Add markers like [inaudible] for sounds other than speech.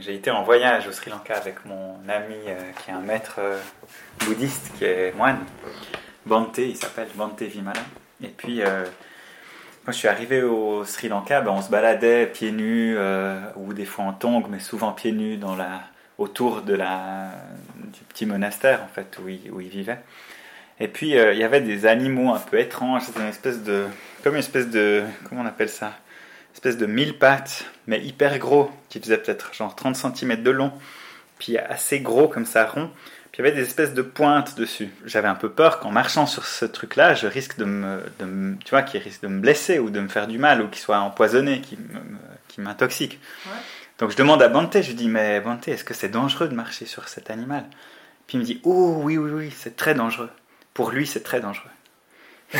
J'ai été en voyage au Sri Lanka avec mon ami euh, qui est un maître euh, bouddhiste, qui est moine. Bante, il s'appelle Bante Vimala. Et puis, euh, quand je suis arrivé au Sri Lanka, ben, on se baladait pieds nus, ou des fois en tongs, mais souvent pieds nus dans la, autour de la, du petit monastère en fait, où il, où il vivait. Et puis, il y avait des animaux un peu étranges, une espèce de... comme une espèce de... comment on appelle ça? Espèce de mille pattes, mais hyper gros, qui faisait peut-être genre 30 cm de long, puis assez gros comme ça, rond. Puis il y avait des espèces de pointes dessus. J'avais un peu peur qu'en marchant sur ce truc-là, je risque de me, de tu vois, qu'il risque de me blesser ou de me faire du mal ou qu'il soit empoisonné, qu'il m'intoxique. Donc je demande à Bante, je lui dis mais Bante, est-ce que c'est dangereux de marcher sur cet animal? Puis il me dit oh oui oui oui, c'est très dangereux. Pour lui, c'est très dangereux. [laughs]